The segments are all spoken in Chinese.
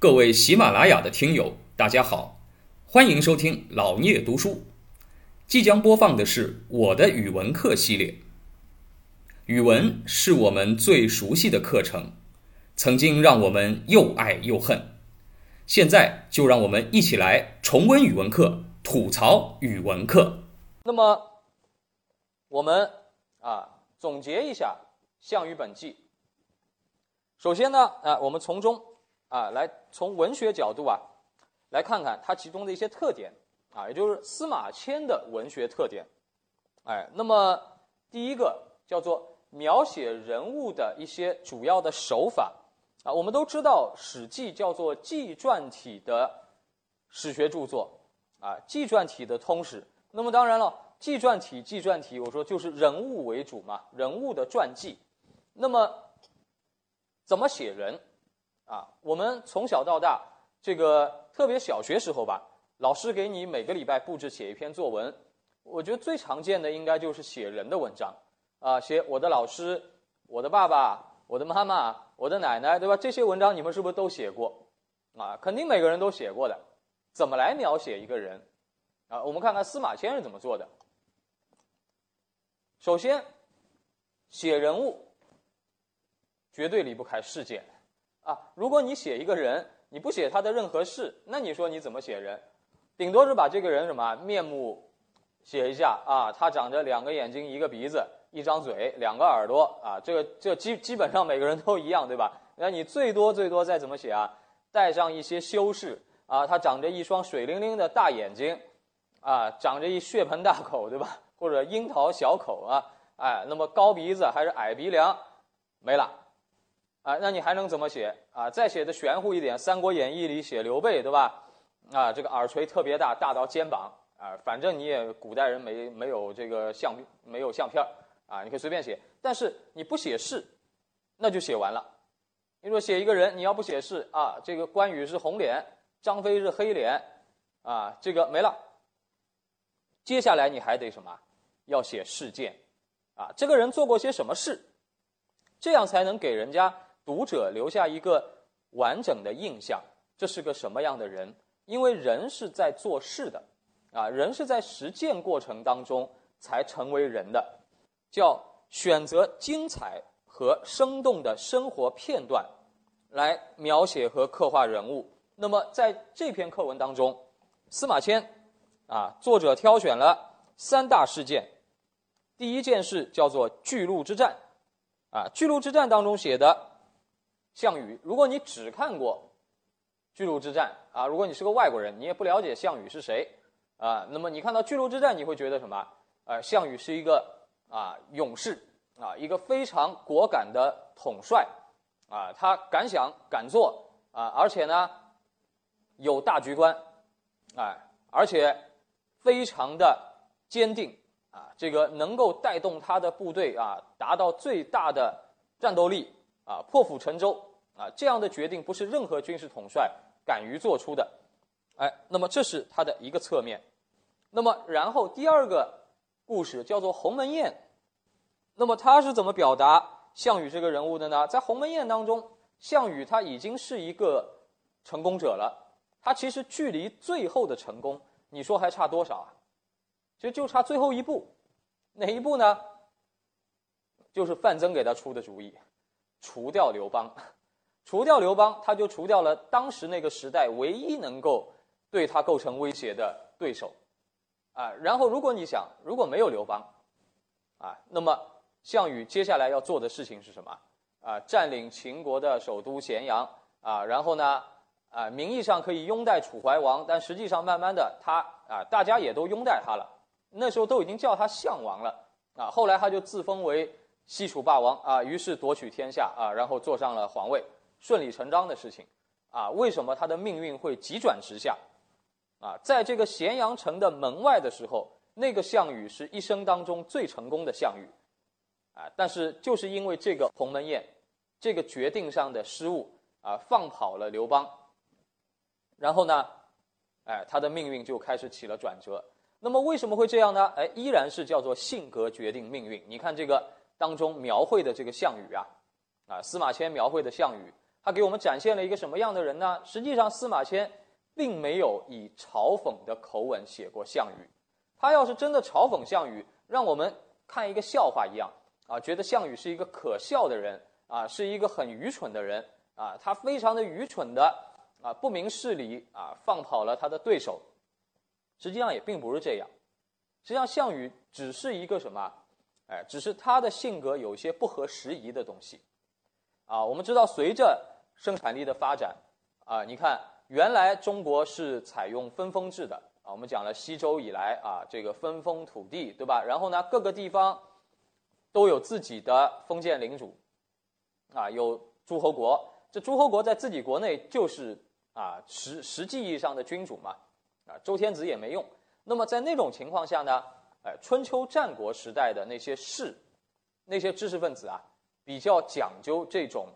各位喜马拉雅的听友，大家好，欢迎收听老聂读书。即将播放的是我的语文课系列。语文是我们最熟悉的课程，曾经让我们又爱又恨。现在就让我们一起来重温语文课，吐槽语文课。那么，我们啊总结一下《项羽本纪》。首先呢，啊，我们从中啊来从文学角度啊来看看它其中的一些特点啊，也就是司马迁的文学特点。哎，那么第一个叫做。描写人物的一些主要的手法啊，我们都知道，《史记》叫做纪传体的史学著作啊，纪传体的通史。那么当然了，纪传体，纪传体，我说就是人物为主嘛，人物的传记。那么怎么写人啊？我们从小到大，这个特别小学时候吧，老师给你每个礼拜布置写一篇作文，我觉得最常见的应该就是写人的文章。啊，写我的老师，我的爸爸，我的妈妈，我的奶奶，对吧？这些文章你们是不是都写过？啊，肯定每个人都写过的。怎么来描写一个人？啊，我们看看司马迁是怎么做的。首先，写人物绝对离不开事件。啊，如果你写一个人，你不写他的任何事，那你说你怎么写人？顶多是把这个人什么面目写一下啊，他长着两个眼睛，一个鼻子。一张嘴，两个耳朵啊，这个这基基本上每个人都一样，对吧？那你最多最多再怎么写啊？带上一些修饰啊，他长着一双水灵灵的大眼睛，啊，长着一血盆大口，对吧？或者樱桃小口啊，哎，那么高鼻子还是矮鼻梁，没了，啊，那你还能怎么写啊？再写的玄乎一点，《三国演义》里写刘备，对吧？啊，这个耳垂特别大，大到肩膀啊，反正你也古代人没没有这个相没有相片啊，你可以随便写，但是你不写事，那就写完了。你说写一个人，你要不写事啊，这个关羽是红脸，张飞是黑脸，啊，这个没了。接下来你还得什么？要写事件，啊，这个人做过些什么事，这样才能给人家读者留下一个完整的印象。这是个什么样的人？因为人是在做事的，啊，人是在实践过程当中才成为人的。叫选择精彩和生动的生活片段，来描写和刻画人物。那么在这篇课文当中，司马迁啊，作者挑选了三大事件。第一件事叫做巨鹿之战，啊，巨鹿之战当中写的项羽。如果你只看过巨鹿之战啊，如果你是个外国人，你也不了解项羽是谁啊，那么你看到巨鹿之战，你会觉得什么？呃，项羽是一个。啊，勇士啊，一个非常果敢的统帅啊，他敢想敢做啊，而且呢有大局观，哎，而且非常的坚定啊，这个能够带动他的部队啊，达到最大的战斗力啊，破釜沉舟啊，这样的决定不是任何军事统帅敢于做出的，哎，那么这是他的一个侧面，那么然后第二个。故事叫做《鸿门宴》，那么他是怎么表达项羽这个人物的呢？在《鸿门宴》当中，项羽他已经是一个成功者了，他其实距离最后的成功，你说还差多少啊？其实就差最后一步，哪一步呢？就是范增给他出的主意，除掉刘邦，除掉刘邦，他就除掉了当时那个时代唯一能够对他构成威胁的对手。啊，然后如果你想，如果没有刘邦，啊，那么项羽接下来要做的事情是什么？啊，占领秦国的首都咸阳，啊，然后呢，啊，名义上可以拥戴楚怀王，但实际上慢慢的他啊，大家也都拥戴他了，那时候都已经叫他项王了，啊，后来他就自封为西楚霸王，啊，于是夺取天下，啊，然后坐上了皇位，顺理成章的事情，啊，为什么他的命运会急转直下？啊，在这个咸阳城的门外的时候，那个项羽是一生当中最成功的项羽，啊，但是就是因为这个鸿门宴，这个决定上的失误啊，放跑了刘邦，然后呢，哎，他的命运就开始起了转折。那么为什么会这样呢？哎，依然是叫做性格决定命运。你看这个当中描绘的这个项羽啊，啊，司马迁描绘的项羽，他给我们展现了一个什么样的人呢？实际上，司马迁并没有以嘲讽的口吻写过项羽。他要是真的嘲讽项羽，让我们看一个笑话一样啊，觉得项羽是一个可笑的人啊，是一个很愚蠢的人啊，他非常的愚蠢的啊，不明事理啊，放跑了他的对手。实际上也并不是这样，实际上项羽只是一个什么？哎，只是他的性格有些不合时宜的东西。啊，我们知道随着生产力的发展，啊，你看原来中国是采用分封制的。啊，我们讲了西周以来啊，这个分封土地，对吧？然后呢，各个地方都有自己的封建领主，啊，有诸侯国。这诸侯国在自己国内就是啊，实实际意义上的君主嘛。啊，周天子也没用。那么在那种情况下呢，哎，春秋战国时代的那些士，那些知识分子啊，比较讲究这种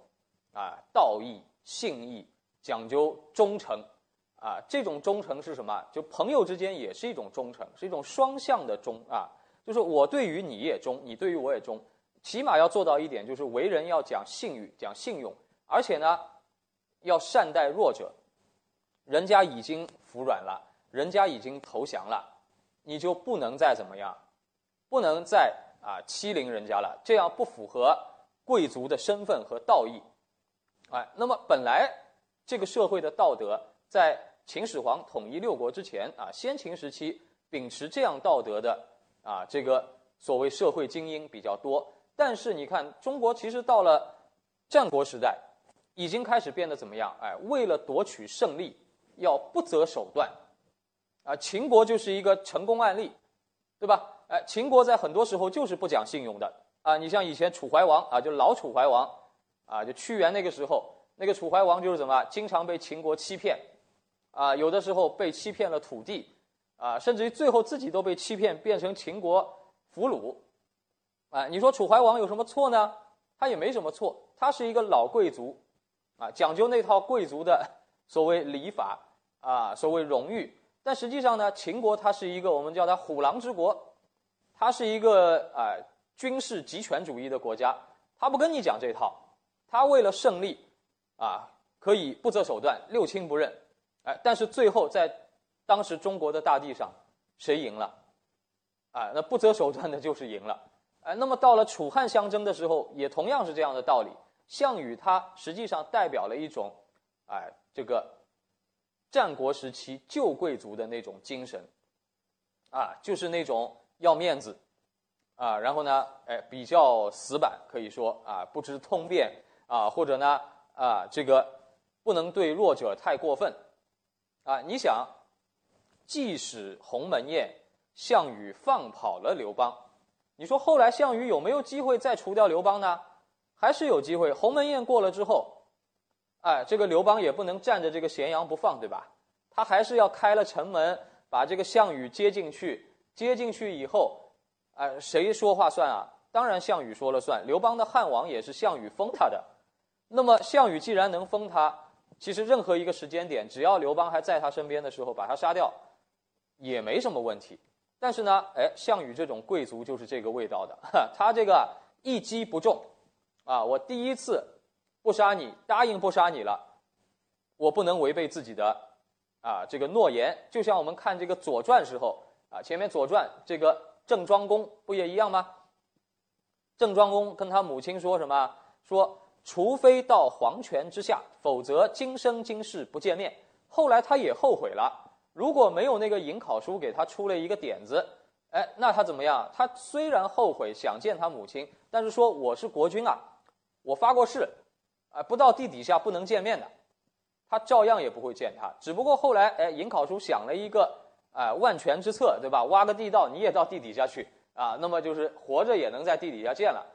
啊道义、信义，讲究忠诚。啊，这种忠诚是什么？就朋友之间也是一种忠诚，是一种双向的忠啊。就是我对于你也忠，你对于我也忠，起码要做到一点，就是为人要讲信誉、讲信用，而且呢，要善待弱者。人家已经服软了，人家已经投降了，你就不能再怎么样，不能再啊欺凌人家了，这样不符合贵族的身份和道义。哎，那么本来这个社会的道德在。秦始皇统一六国之前啊，先秦时期秉持这样道德的啊，这个所谓社会精英比较多。但是你看，中国其实到了战国时代，已经开始变得怎么样？哎，为了夺取胜利，要不择手段。啊，秦国就是一个成功案例，对吧？哎，秦国在很多时候就是不讲信用的啊。你像以前楚怀王啊，就老楚怀王啊，就屈原那个时候，那个楚怀王就是怎么，经常被秦国欺骗。啊，有的时候被欺骗了土地，啊，甚至于最后自己都被欺骗，变成秦国俘虏，啊，你说楚怀王有什么错呢？他也没什么错，他是一个老贵族，啊，讲究那套贵族的所谓礼法，啊，所谓荣誉。但实际上呢，秦国它是一个我们叫它虎狼之国，它是一个啊军事集权主义的国家，他不跟你讲这套，他为了胜利，啊，可以不择手段，六亲不认。哎，但是最后在当时中国的大地上，谁赢了？啊，那不择手段的就是赢了。哎，那么到了楚汉相争的时候，也同样是这样的道理。项羽他实际上代表了一种，哎，这个战国时期旧贵族的那种精神，啊，就是那种要面子，啊，然后呢，哎，比较死板，可以说啊，不知通变啊，或者呢，啊，这个不能对弱者太过分。啊，你想，即使鸿门宴，项羽放跑了刘邦，你说后来项羽有没有机会再除掉刘邦呢？还是有机会。鸿门宴过了之后，哎，这个刘邦也不能占着这个咸阳不放，对吧？他还是要开了城门，把这个项羽接进去。接进去以后，哎，谁说话算啊？当然项羽说了算。刘邦的汉王也是项羽封他的。那么项羽既然能封他，其实任何一个时间点，只要刘邦还在他身边的时候，把他杀掉，也没什么问题。但是呢，哎，项羽这种贵族就是这个味道的，他这个一击不中，啊，我第一次不杀你，答应不杀你了，我不能违背自己的啊这个诺言。就像我们看这个《左传》时候啊，前面《左传》这个郑庄公不也一样吗？郑庄公跟他母亲说什么？说。除非到黄泉之下，否则今生今世不见面。后来他也后悔了。如果没有那个颍考叔给他出了一个点子，哎，那他怎么样？他虽然后悔想见他母亲，但是说我是国君啊，我发过誓，啊，不到地底下不能见面的，他照样也不会见他。只不过后来，哎，颍考叔想了一个啊万全之策，对吧？挖个地道，你也到地底下去啊，那么就是活着也能在地底下见了，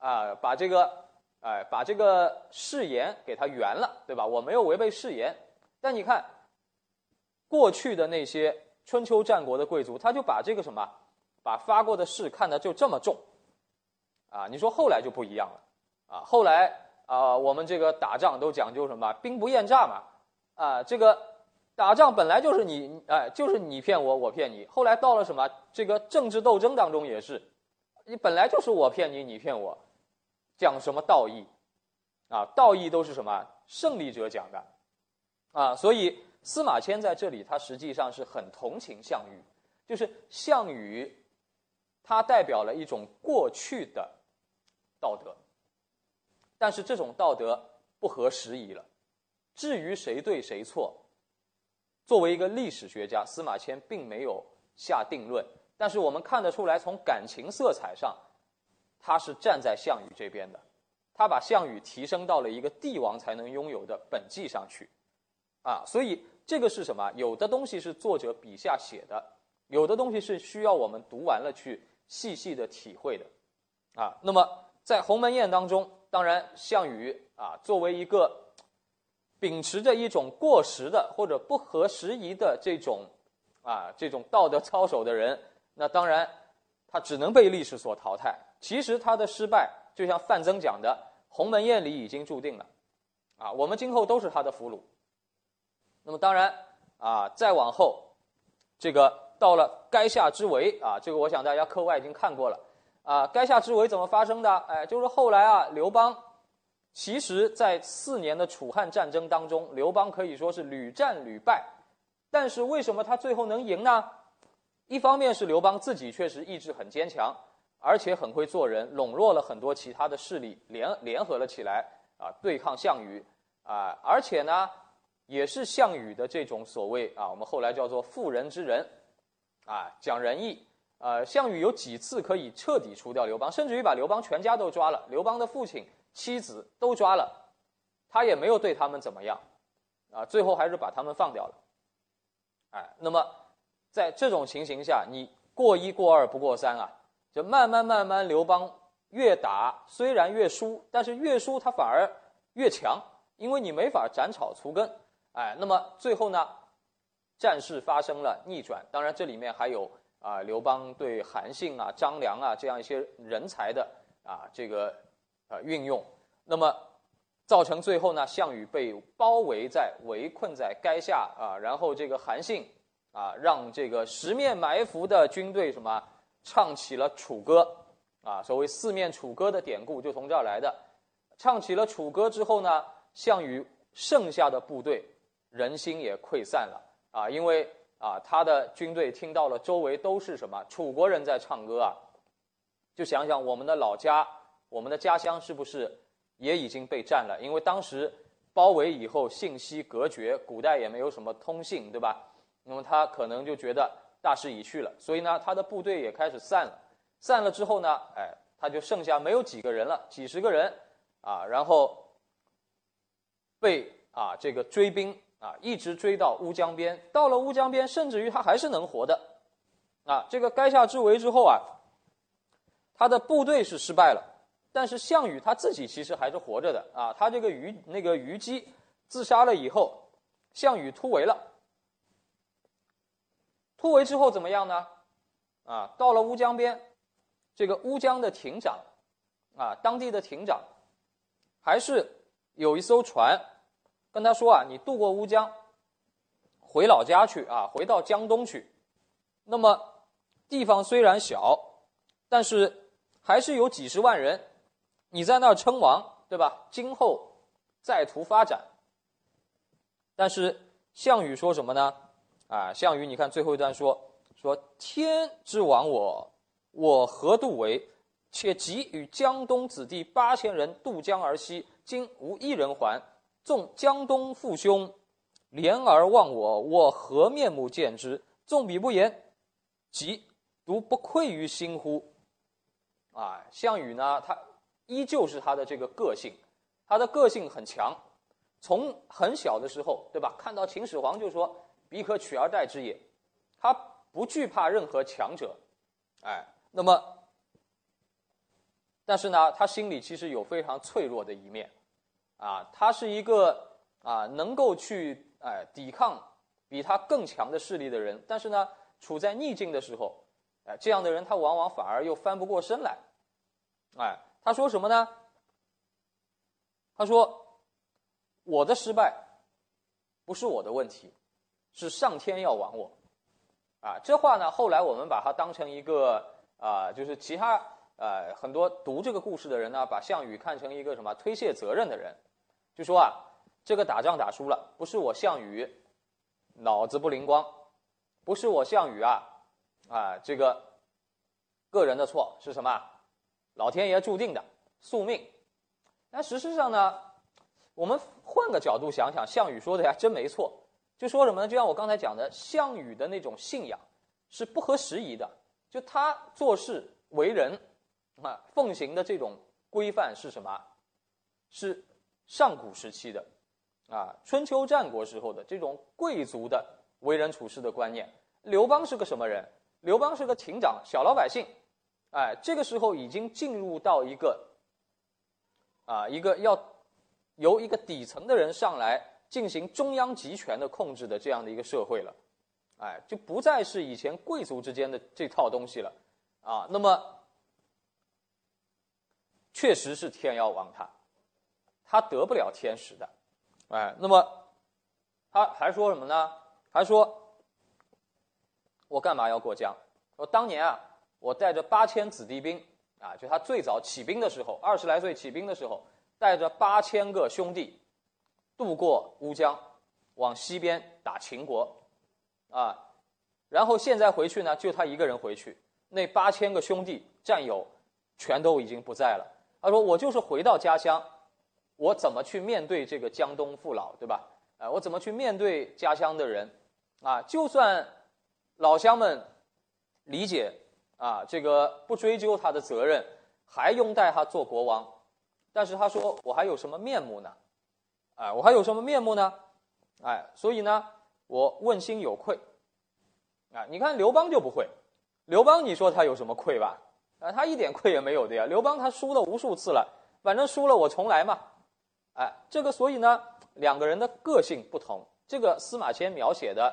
啊，把这个。哎，把这个誓言给他圆了，对吧？我没有违背誓言。但你看，过去的那些春秋战国的贵族，他就把这个什么，把发过的誓看得就这么重，啊，你说后来就不一样了，啊，后来啊，我们这个打仗都讲究什么？兵不厌诈嘛，啊，这个打仗本来就是你，哎，就是你骗我，我骗你。后来到了什么？这个政治斗争当中也是，你本来就是我骗你，你骗我。讲什么道义，啊，道义都是什么？胜利者讲的，啊，所以司马迁在这里他实际上是很同情项羽，就是项羽，他代表了一种过去的道德，但是这种道德不合时宜了。至于谁对谁错，作为一个历史学家，司马迁并没有下定论，但是我们看得出来，从感情色彩上，他是站在项羽这边的。他把项羽提升到了一个帝王才能拥有的本纪上去，啊，所以这个是什么？有的东西是作者笔下写的，有的东西是需要我们读完了去细细的体会的，啊，那么在鸿门宴当中，当然项羽啊，作为一个秉持着一种过时的或者不合时宜的这种啊这种道德操守的人，那当然他只能被历史所淘汰。其实他的失败。就像范增讲的，鸿门宴里已经注定了，啊，我们今后都是他的俘虏。那么当然啊，再往后，这个到了垓下之围啊，这个我想大家课外已经看过了啊。垓下之围怎么发生的？哎，就是后来啊，刘邦其实在四年的楚汉战争当中，刘邦可以说是屡战屡败，但是为什么他最后能赢呢？一方面是刘邦自己确实意志很坚强。而且很会做人，笼络了很多其他的势力，联联合了起来啊，对抗项羽啊。而且呢，也是项羽的这种所谓啊，我们后来叫做妇人之仁啊，讲仁义。呃，项羽有几次可以彻底除掉刘邦，甚至于把刘邦全家都抓了，刘邦的父亲、妻子都抓了，他也没有对他们怎么样啊，最后还是把他们放掉了。哎，那么在这种情形下，你过一过二不过三啊。就慢慢慢慢，刘邦越打虽然越输，但是越输他反而越强，因为你没法斩草除根，哎，那么最后呢，战事发生了逆转。当然这里面还有啊，刘邦对韩信啊、张良啊这样一些人才的啊这个呃运用，那么造成最后呢，项羽被包围在围困在垓下啊，然后这个韩信啊让这个十面埋伏的军队什么？唱起了楚歌，啊，所谓四面楚歌的典故就从这儿来的。唱起了楚歌之后呢，项羽剩下的部队人心也溃散了啊，因为啊，他的军队听到了周围都是什么楚国人在唱歌啊，就想想我们的老家，我们的家乡是不是也已经被占了？因为当时包围以后信息隔绝，古代也没有什么通信，对吧？那么他可能就觉得。大势已去了，所以呢，他的部队也开始散了。散了之后呢，哎，他就剩下没有几个人了，几十个人啊，然后被啊这个追兵啊一直追到乌江边。到了乌江边，甚至于他还是能活的啊。这个垓下之围之后啊，他的部队是失败了，但是项羽他自己其实还是活着的啊。他这个虞那个虞姬自杀了以后，项羽突围了。突围之后怎么样呢？啊，到了乌江边，这个乌江的亭长，啊，当地的亭长，还是有一艘船，跟他说啊，你渡过乌江，回老家去啊，回到江东去。那么地方虽然小，但是还是有几十万人，你在那儿称王，对吧？今后再图发展。但是项羽说什么呢？啊，项羽，你看最后一段说说天之亡我，我何度为？且急与江东子弟八千人渡江而西，今无一人还。纵江东父兄怜而忘我，我何面目见之？纵彼不言，即独不愧于心乎？啊，项羽呢，他依旧是他的这个个性，他的个性很强，从很小的时候，对吧？看到秦始皇就说。彼可取而代之也，他不惧怕任何强者，哎，那么，但是呢，他心里其实有非常脆弱的一面，啊，他是一个啊能够去哎抵抗比他更强的势力的人，但是呢，处在逆境的时候，哎，这样的人他往往反而又翻不过身来，哎，他说什么呢？他说，我的失败不是我的问题。是上天要亡我，啊，这话呢，后来我们把它当成一个啊，就是其他呃很多读这个故事的人呢，把项羽看成一个什么推卸责任的人，就说啊，这个打仗打输了，不是我项羽脑子不灵光，不是我项羽啊啊这个个人的错，是什么？老天爷注定的宿命。那事实上呢，我们换个角度想想，项羽说的还真没错。就说什么呢？就像我刚才讲的，项羽的那种信仰是不合时宜的。就他做事为人啊，奉行的这种规范是什么？是上古时期的啊，春秋战国时候的这种贵族的为人处事的观念。刘邦是个什么人？刘邦是个亭长，小老百姓。哎，这个时候已经进入到一个啊，一个要由一个底层的人上来进行中央集权的控制的这样的一个社会了。哎，就不再是以前贵族之间的这套东西了，啊，那么确实是天要亡他，他得不了天时的，哎，那么他还说什么呢？还说，我干嘛要过江？说当年啊，我带着八千子弟兵，啊，就他最早起兵的时候，二十来岁起兵的时候，带着八千个兄弟渡过乌江，往西边打秦国。啊，然后现在回去呢，就他一个人回去，那八千个兄弟战友全都已经不在了。他说：“我就是回到家乡，我怎么去面对这个江东父老，对吧？啊，我怎么去面对家乡的人？啊，就算老乡们理解啊，这个不追究他的责任，还拥戴他做国王，但是他说我还有什么面目呢？哎，我还有什么面目呢？哎，所以呢。”我问心有愧，啊，你看刘邦就不会，刘邦你说他有什么愧吧？啊，他一点愧也没有的呀。刘邦他输了无数次了，反正输了我重来嘛，哎，这个所以呢，两个人的个性不同，这个司马迁描写的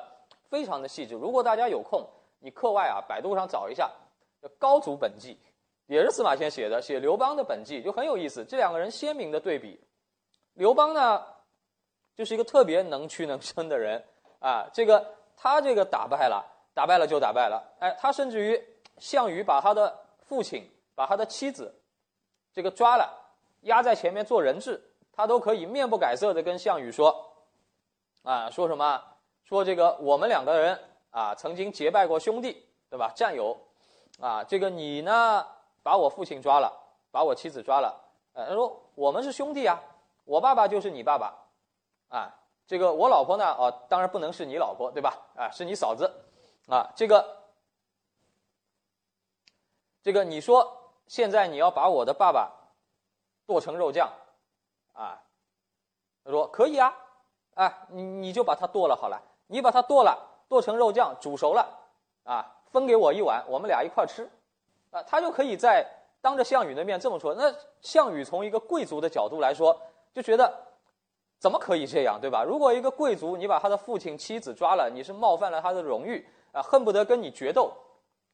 非常的细致。如果大家有空，你课外啊，百度上找一下《高祖本纪》，也是司马迁写的，写刘邦的本纪就很有意思。这两个人鲜明的对比，刘邦呢，就是一个特别能屈能伸的人。啊，这个他这个打败了，打败了就打败了。哎，他甚至于项羽把他的父亲、把他的妻子，这个抓了，压在前面做人质，他都可以面不改色的跟项羽说，啊，说什么？说这个我们两个人啊，曾经结拜过兄弟，对吧？战友，啊，这个你呢，把我父亲抓了，把我妻子抓了，呃，他说我们是兄弟啊，我爸爸就是你爸爸，啊。这个我老婆呢？哦，当然不能是你老婆，对吧？啊，是你嫂子，啊，这个，这个你说现在你要把我的爸爸剁成肉酱，啊，他说可以啊，啊，你你就把它剁了好了，你把它剁了，剁成肉酱，煮熟了，啊，分给我一碗，我们俩一块吃，啊，他就可以在当着项羽的面这么说。那项羽从一个贵族的角度来说，就觉得。怎么可以这样，对吧？如果一个贵族你把他的父亲、妻子抓了，你是冒犯了他的荣誉啊，恨不得跟你决斗。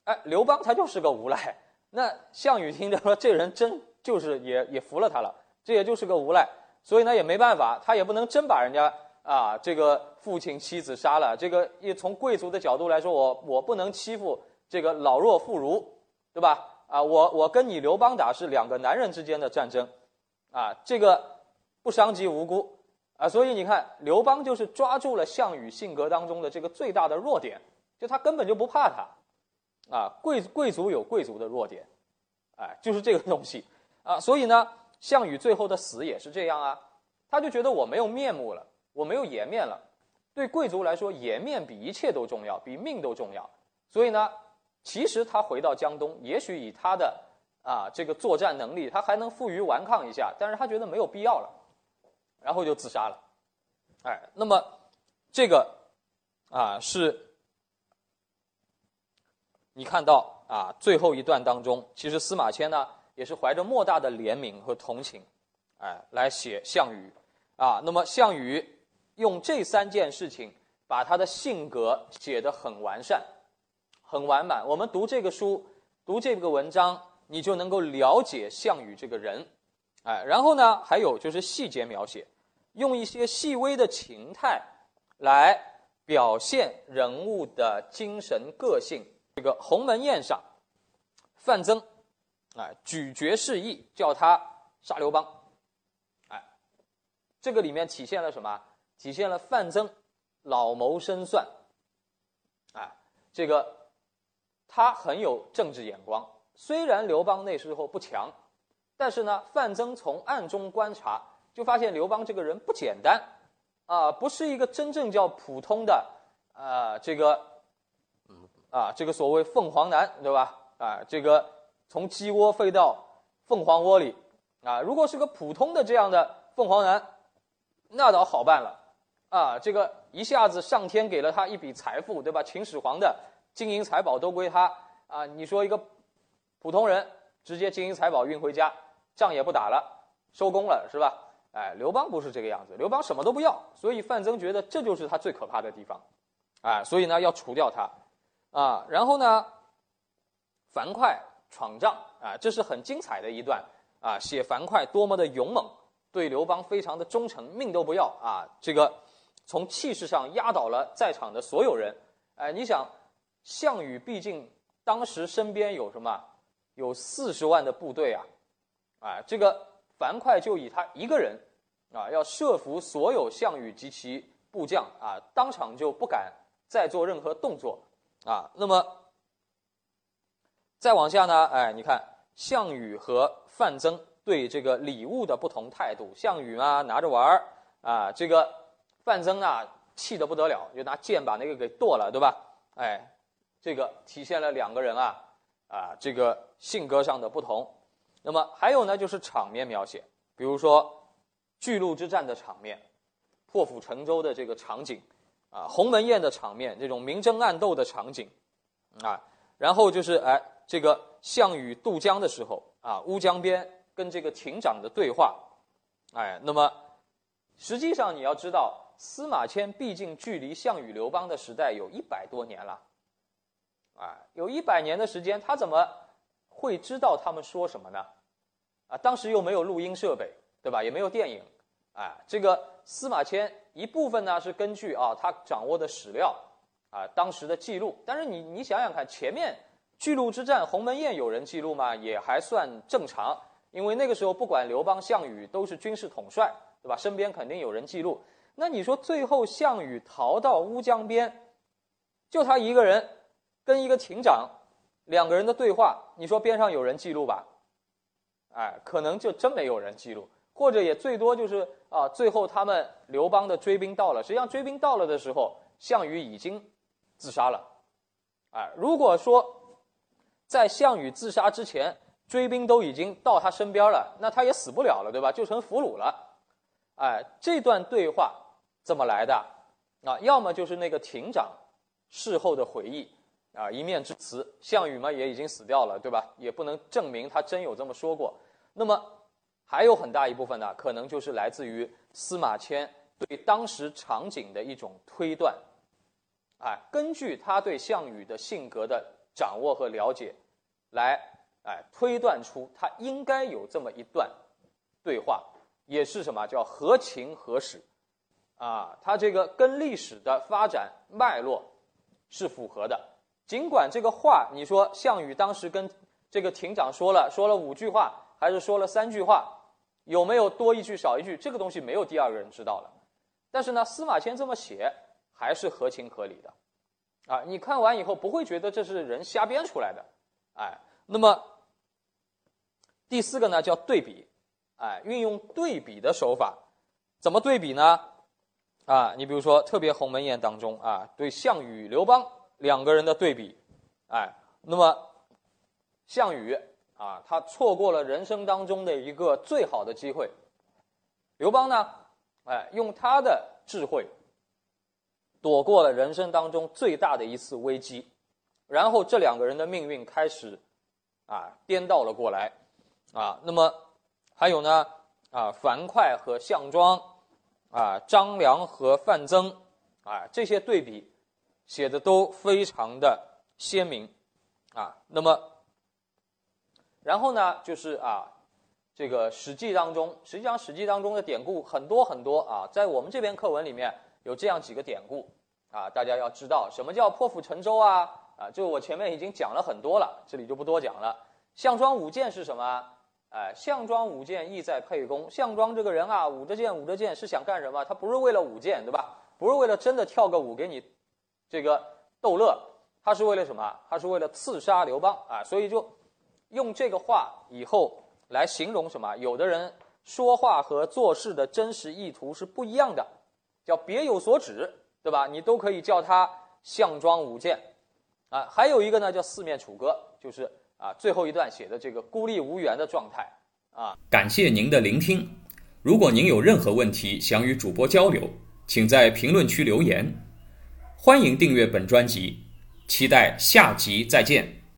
哎，刘邦他就是个无赖。那项羽听着说，这人真就是也也服了他了，这也就是个无赖，所以呢也没办法，他也不能真把人家啊这个父亲、妻子杀了。这个也从贵族的角度来说，我我不能欺负这个老弱妇孺，对吧？啊，我我跟你刘邦打是两个男人之间的战争，啊，这个不伤及无辜。啊，所以你看，刘邦就是抓住了项羽性格当中的这个最大的弱点，就他根本就不怕他，啊，贵贵族有贵族的弱点，哎，就是这个东西，啊，所以呢，项羽最后的死也是这样啊，他就觉得我没有面目了，我没有颜面了，对贵族来说，颜面比一切都重要，比命都重要，所以呢，其实他回到江东，也许以他的啊这个作战能力，他还能负隅顽抗一下，但是他觉得没有必要了。然后就自杀了，哎，那么这个啊是，你看到啊最后一段当中，其实司马迁呢也是怀着莫大的怜悯和同情，哎，来写项羽啊。那么项羽用这三件事情把他的性格写得很完善、很完满。我们读这个书、读这个文章，你就能够了解项羽这个人。哎，然后呢，还有就是细节描写，用一些细微的情态来表现人物的精神个性。这个鸿门宴上，范增，哎，咀嚼示意，叫他杀刘邦，哎，这个里面体现了什么？体现了范增老谋深算，啊，这个他很有政治眼光。虽然刘邦那时候不强，但是呢，范增从暗中观察，就发现刘邦这个人不简单，啊，不是一个真正叫普通的，啊，这个，啊，这个所谓凤凰男，对吧？啊，这个从鸡窝飞到凤凰窝里，啊，如果是个普通的这样的凤凰男，那倒好办了，啊，这个一下子上天给了他一笔财富，对吧？秦始皇的金银财宝都归他，啊，你说一个。普通人直接金银财宝运回家，仗也不打了，收工了，是吧？哎，刘邦不是这个样子，刘邦什么都不要，所以范增觉得这就是他最可怕的地方，啊，所以呢要除掉他，啊，然后呢，樊哙闯帐啊，这是很精彩的一段啊，写樊哙多么的勇猛，对刘邦非常的忠诚，命都不要啊，这个从气势上压倒了在场的所有人，哎，你想，项羽毕竟当时身边有什么？有四十万的部队啊，啊，这个樊哙就以他一个人啊，要设伏所有项羽及其部将啊，当场就不敢再做任何动作啊。那么再往下呢，哎，你看项羽和范增对这个礼物的不同态度，项羽啊拿着玩儿啊，这个范增啊气得不得了，就拿剑把那个给剁了，对吧？哎，这个体现了两个人啊。啊，这个性格上的不同，那么还有呢，就是场面描写，比如说巨鹿之战的场面，破釜沉舟的这个场景，啊，鸿门宴的场面，这种明争暗斗的场景，啊，然后就是哎，这个项羽渡江的时候，啊，乌江边跟这个亭长的对话，哎，那么实际上你要知道，司马迁毕竟距离项羽、刘邦的时代有一百多年了。啊，有一百年的时间，他怎么会知道他们说什么呢？啊，当时又没有录音设备，对吧？也没有电影，啊，这个司马迁一部分呢是根据啊他掌握的史料啊当时的记录，但是你你想想看，前面巨鹿之战、鸿门宴有人记录吗？也还算正常，因为那个时候不管刘邦、项羽都是军事统帅，对吧？身边肯定有人记录。那你说最后项羽逃到乌江边，就他一个人。跟一个亭长两个人的对话，你说边上有人记录吧？哎，可能就真没有人记录，或者也最多就是啊，最后他们刘邦的追兵到了，实际上追兵到了的时候，项羽已经自杀了。哎，如果说在项羽自杀之前，追兵都已经到他身边了，那他也死不了了，对吧？就成俘虏了。哎，这段对话怎么来的？啊，要么就是那个亭长事后的回忆。啊，一面之词，项羽嘛也已经死掉了，对吧？也不能证明他真有这么说过。那么还有很大一部分呢，可能就是来自于司马迁对当时场景的一种推断。哎，根据他对项羽的性格的掌握和了解，来哎推断出他应该有这么一段对话，也是什么叫合情合史啊？他这个跟历史的发展脉络是符合的。尽管这个话，你说项羽当时跟这个亭长说了说了五句话，还是说了三句话，有没有多一句少一句？这个东西没有第二个人知道了。但是呢，司马迁这么写还是合情合理的，啊，你看完以后不会觉得这是人瞎编出来的，哎。那么第四个呢，叫对比，哎，运用对比的手法，怎么对比呢？啊，你比如说特别鸿门宴当中啊，对项羽、刘邦。两个人的对比，哎，那么项羽啊，他错过了人生当中的一个最好的机会。刘邦呢，哎，用他的智慧躲过了人生当中最大的一次危机，然后这两个人的命运开始啊颠倒了过来啊。那么还有呢啊，樊哙和项庄啊，张良和范增啊，这些对比。写的都非常的鲜明，啊，那么，然后呢，就是啊，这个《史记》当中，实际上《史记》当中的典故很多很多啊，在我们这篇课文里面有这样几个典故啊，大家要知道什么叫破釜沉舟啊，啊，这个我前面已经讲了很多了，这里就不多讲了。项庄舞剑是什么？哎，项庄舞剑，意在沛公。项庄这个人啊，舞着剑，舞着剑是想干什么？他不是为了舞剑，对吧？不是为了真的跳个舞给你这个逗乐，他是为了什么？他是为了刺杀刘邦啊！所以就用这个话以后来形容什么？有的人说话和做事的真实意图是不一样的，叫别有所指，对吧？你都可以叫他项庄舞剑啊。还有一个呢，叫四面楚歌，就是啊最后一段写的这个孤立无援的状态啊。感谢您的聆听，如果您有任何问题想与主播交流。请在评论区留言，欢迎订阅本专辑，期待下集再见。